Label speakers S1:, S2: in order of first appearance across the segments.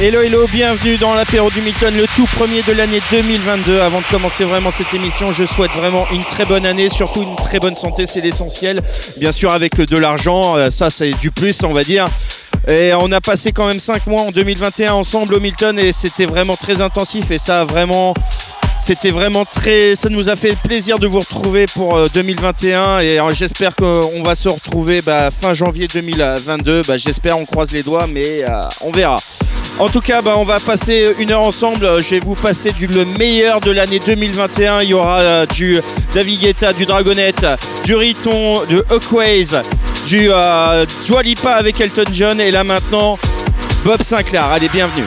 S1: Hello hello, bienvenue dans l'apéro du Milton, le tout premier de l'année 2022. Avant de commencer vraiment cette émission, je souhaite vraiment une très bonne année, surtout une très bonne santé, c'est l'essentiel. Bien sûr avec de l'argent, euh, ça c'est du plus on va dire. Et on a passé quand même 5 mois en 2021 ensemble au Milton et c'était vraiment très intensif et ça a vraiment c'était vraiment très. Ça nous a fait plaisir de vous retrouver pour 2021 euh, et euh, j'espère qu'on va se retrouver bah, fin janvier 2022. Bah, j'espère, on croise les doigts, mais on verra. En tout cas, bah, on va passer une heure ensemble. Je vais vous passer du, le meilleur de l'année 2021. Il y aura euh, du David Guetta, du Dragonette, du Riton, du Hawkways, du euh, avec Elton John. Et là maintenant, Bob Sinclair. Allez, bienvenue.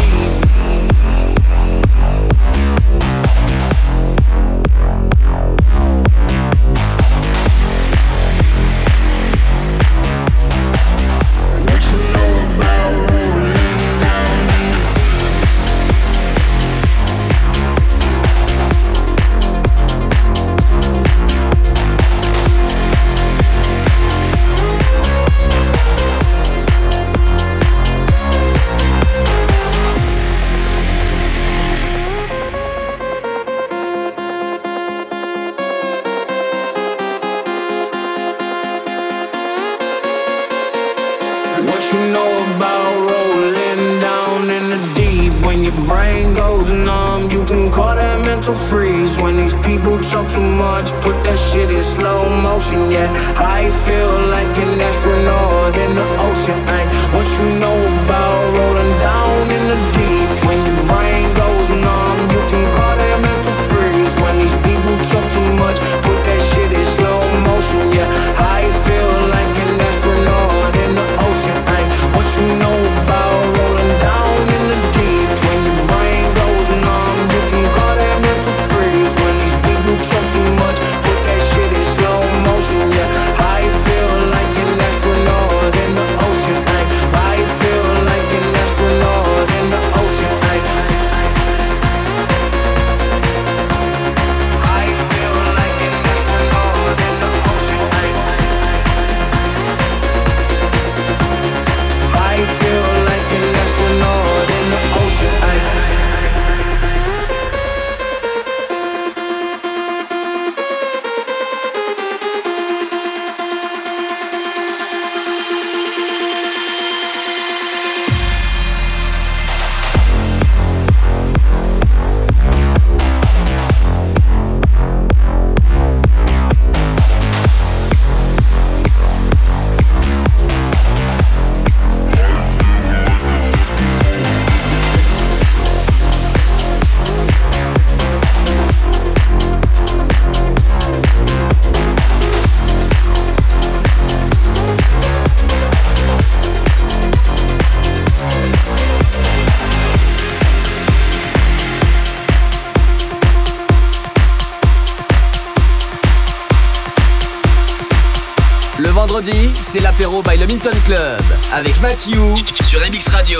S2: Minton Club avec Matthew sur MX Radio.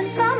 S3: the summer.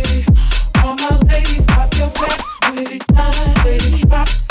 S3: die, drop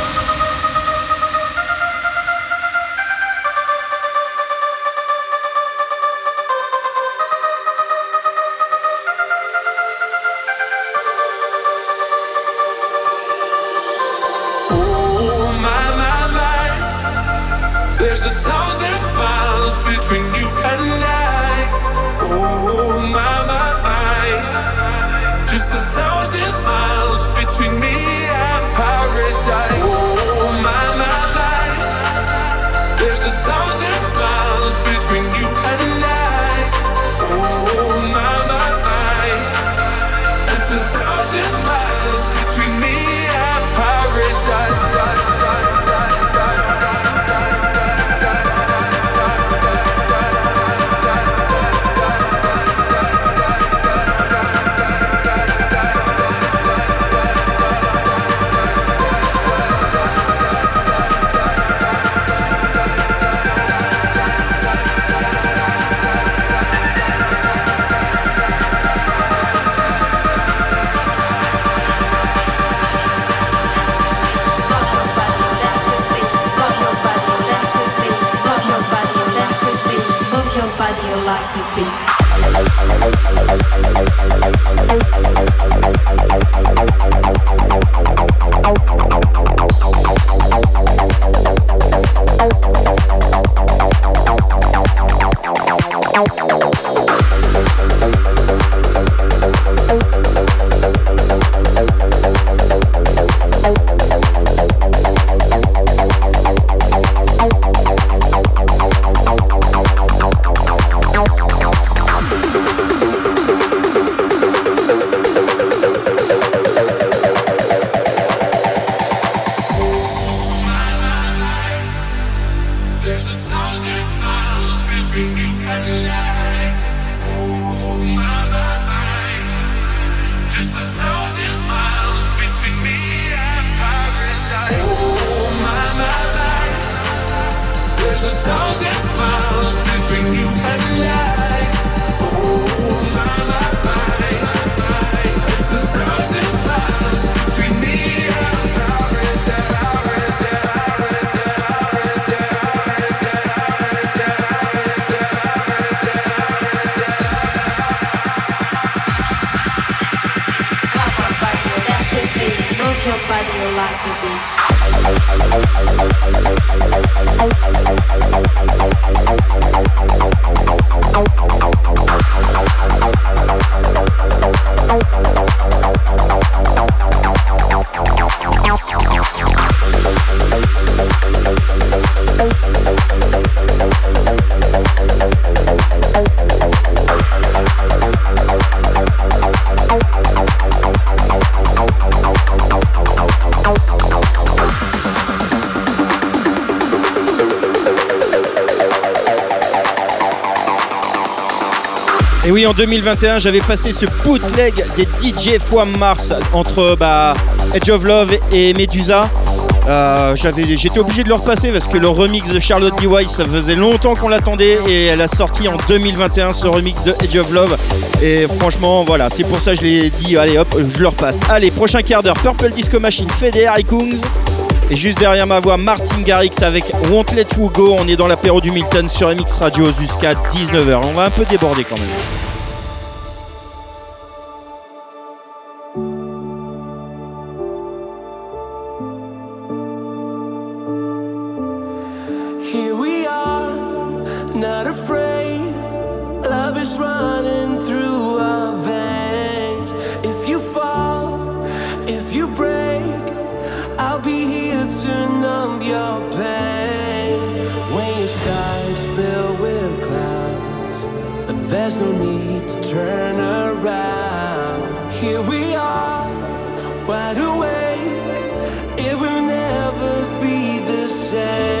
S4: Alive. life would be.
S1: En 2021, j'avais passé ce bootleg des DJ fois Mars entre bah, Edge of Love et Medusa. Euh, J'étais obligé de le repasser parce que le remix de Charlotte D. White, ça faisait longtemps qu'on l'attendait et elle a sorti en 2021 ce remix de Edge of Love. Et franchement, voilà, c'est pour ça que je l'ai dit, allez hop, je le repasse. Allez, prochain quart d'heure, Purple Disco Machine, Feder Kungs. Et juste derrière ma voix, Martin Garrix avec Won't Let You Go. On est dans l'apéro du Milton sur MX Radio jusqu'à 19h. On va un peu déborder quand même.
S4: There's no need to turn around. Here we are, wide awake. It will never be the same.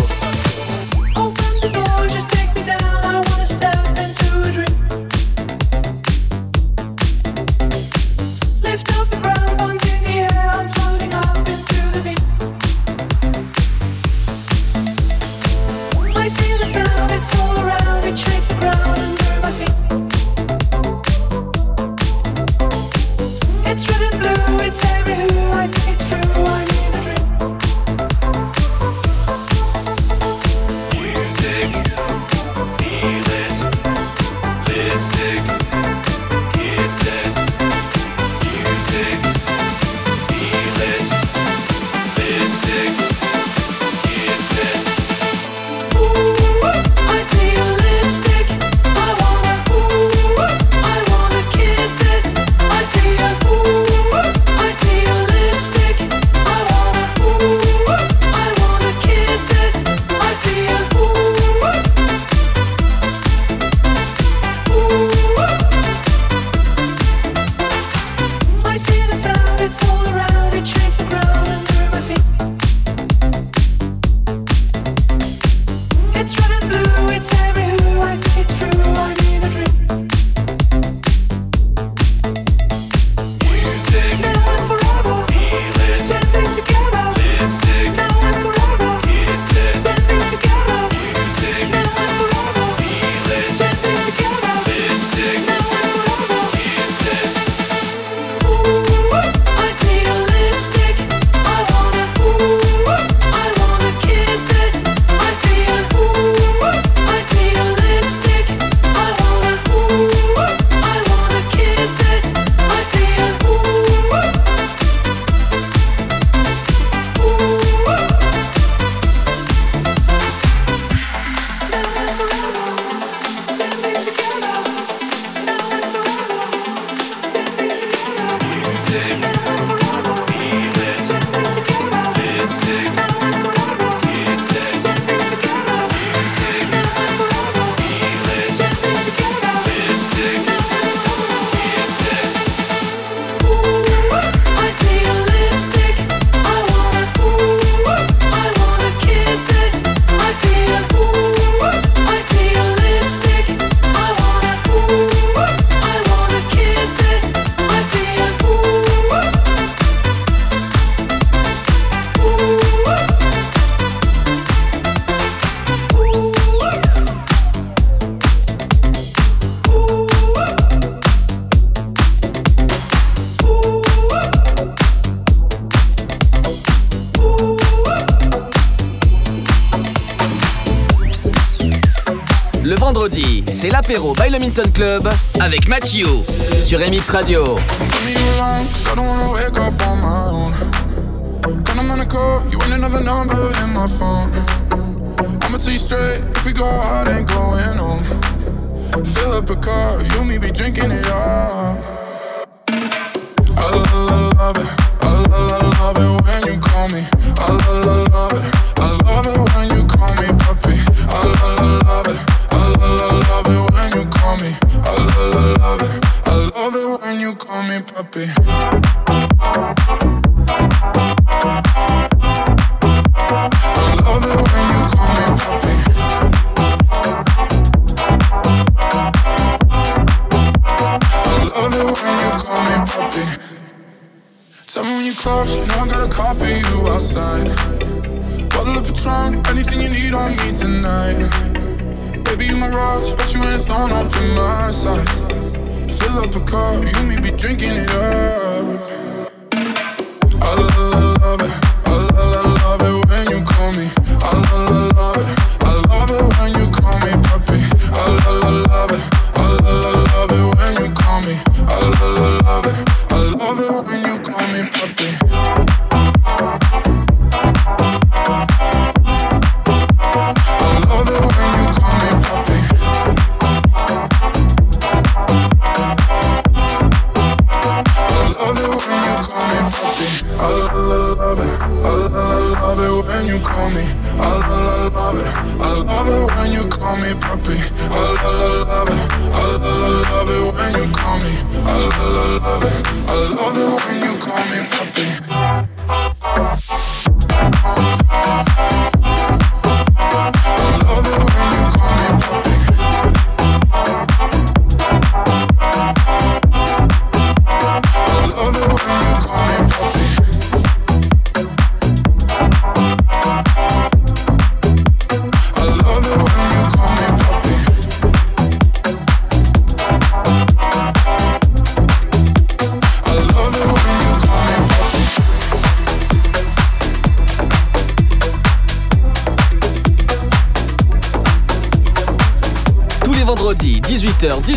S5: Club avec Mathieu sur MX Radio. I'ma tell you straight, if we go out, ain't going home. Fill up a car, you and me be drinking it up.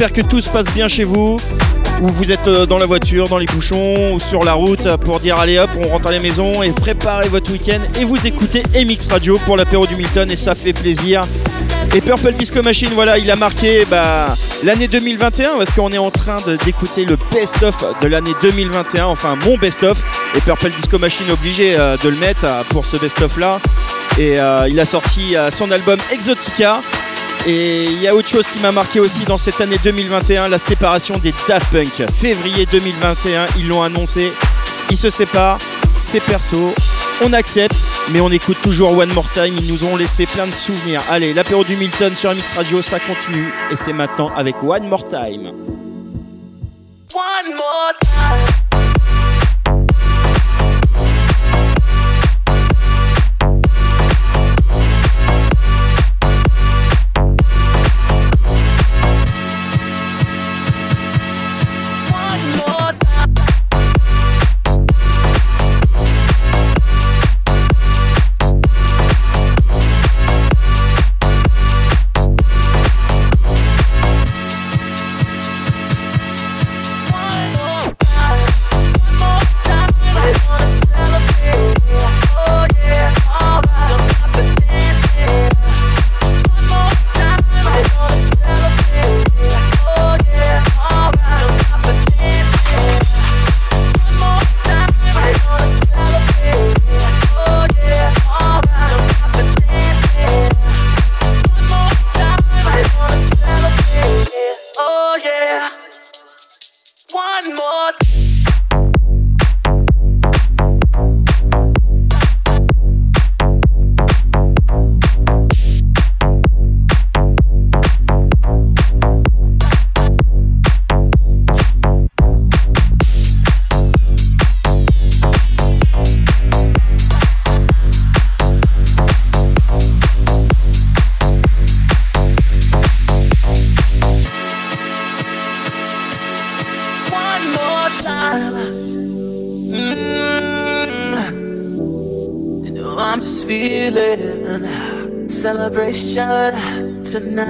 S1: J'espère que tout se passe bien chez vous. Ou vous êtes euh, dans la voiture, dans les bouchons, ou sur la route pour dire allez hop, on rentre à la maison et préparez votre week-end. Et vous écoutez MX Radio pour l'apéro du Milton et ça fait plaisir. Et Purple Disco Machine, voilà, il a marqué bah, l'année 2021 parce qu'on est en train d'écouter le best-of de l'année 2021, enfin mon best-of. Et Purple Disco Machine obligé euh, de le mettre euh, pour ce best-of là. Et il a sorti son album Exotica. Et il y a autre chose qui m'a marqué aussi dans cette année 2021, la séparation des Daft Punk. Février 2021, ils l'ont annoncé. Ils se séparent, c'est perso. On accepte, mais on écoute toujours One More Time. Ils nous ont laissé plein de souvenirs. Allez, l'apéro du Milton sur Mix Radio, ça continue. Et c'est maintenant avec One More Time.
S4: One more time.
S6: celebration tonight.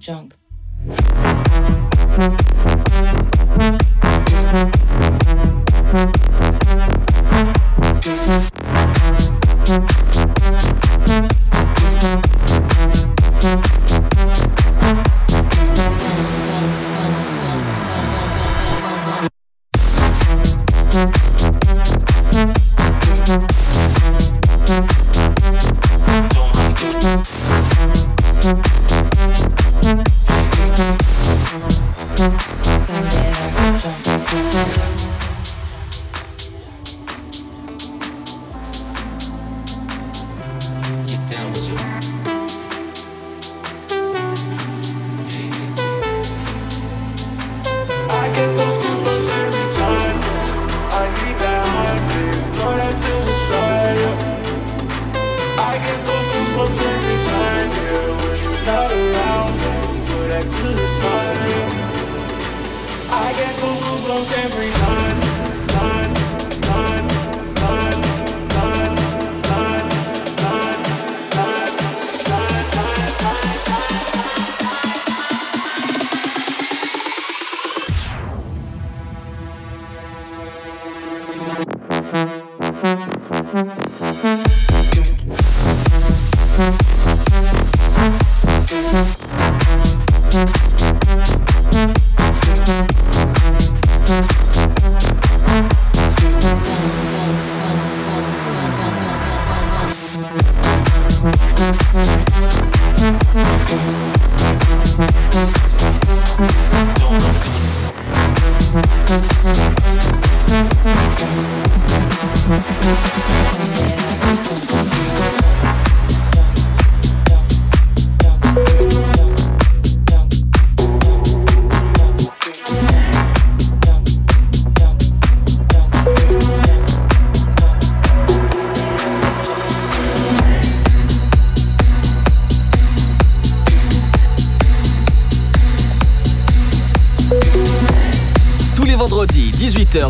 S6: junk.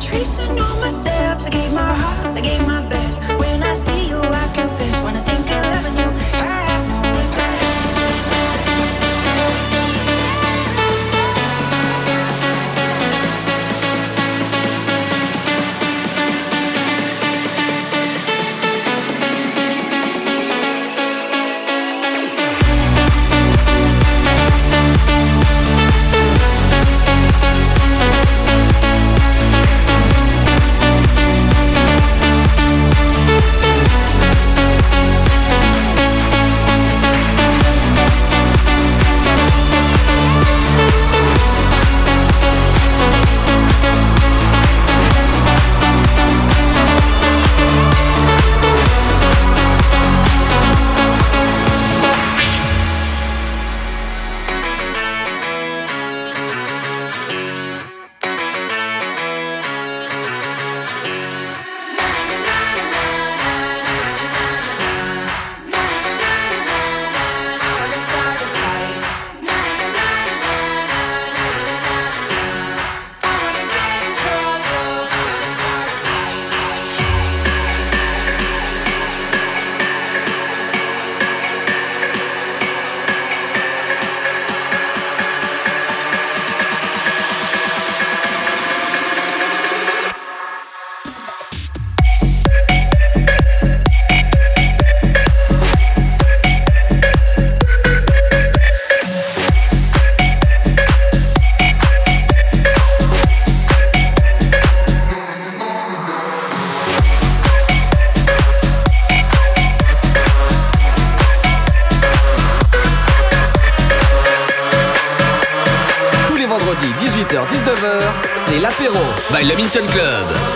S7: tracing all my steps. I gave my heart, I gave my best. When I see you, I confess. When I think of loving you.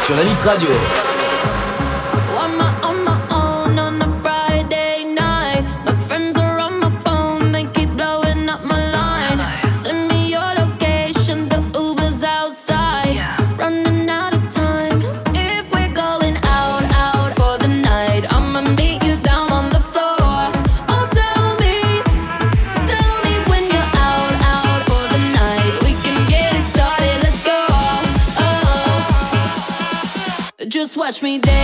S4: Sur
S8: la Mix Radio.
S2: touch me there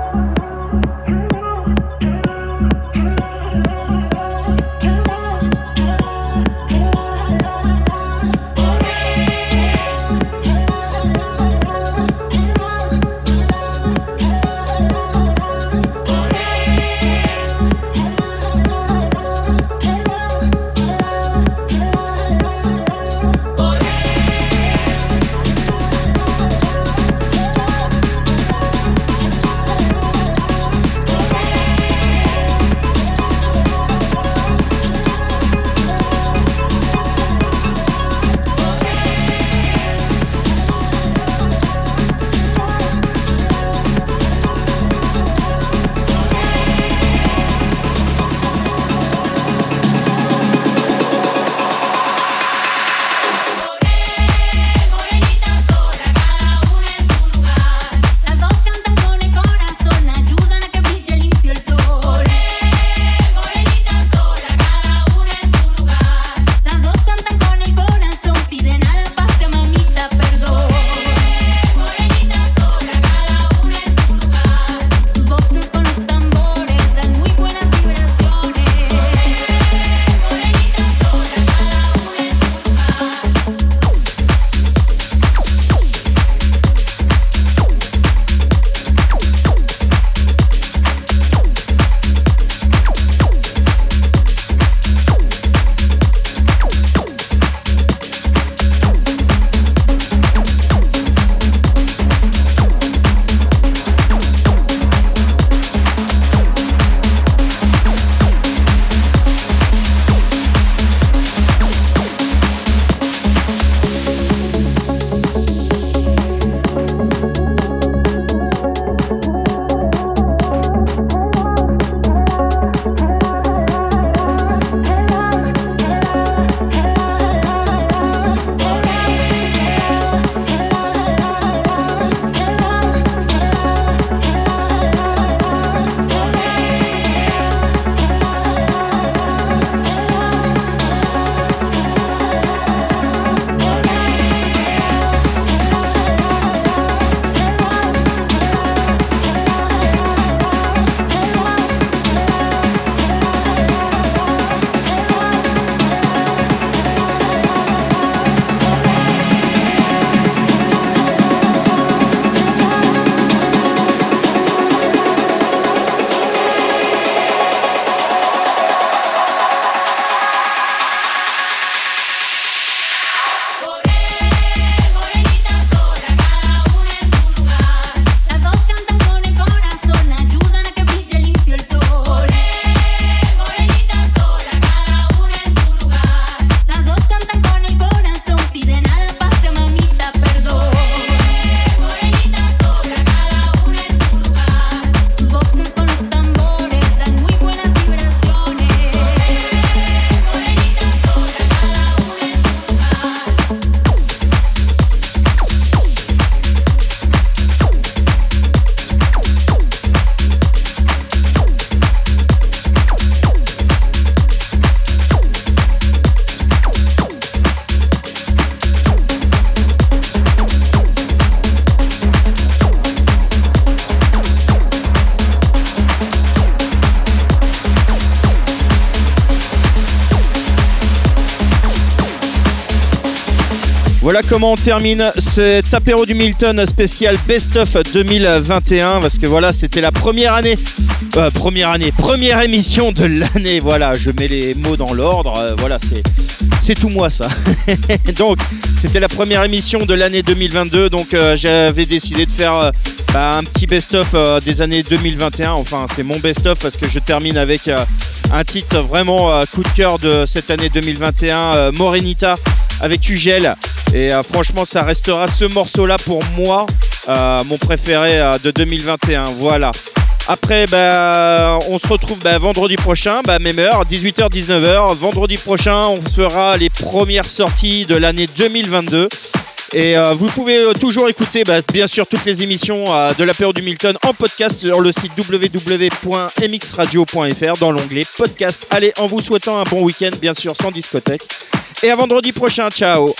S1: Voilà comment on termine cet apéro du Milton spécial Best of 2021 parce que voilà c'était la première année, euh, première année, première émission de l'année. Voilà, je mets les mots dans l'ordre. euh, voilà, c'est tout moi ça. donc c'était la première émission de l'année 2022. Donc euh, j'avais décidé de faire bah, un petit best-of des années 2021. Enfin c'est mon best-of parce que je termine avec un titre vraiment coup de cœur de cette année 2021, euh, Morenita avec Ugel. Et euh, franchement, ça restera ce morceau-là pour moi, euh, mon préféré euh, de 2021. Voilà. Après, bah, on se retrouve bah, vendredi prochain, bah, même heure, 18h, 19h. Vendredi prochain, on fera les premières sorties de l'année 2022. Et vous pouvez toujours écouter, bien sûr, toutes les émissions euh, de l'apéro du Milton en podcast sur le site www.mxradio.fr dans l'onglet podcast. Allez, en vous souhaitant un bon week-end, bien sûr, sans discothèque. Et à vendredi prochain, ciao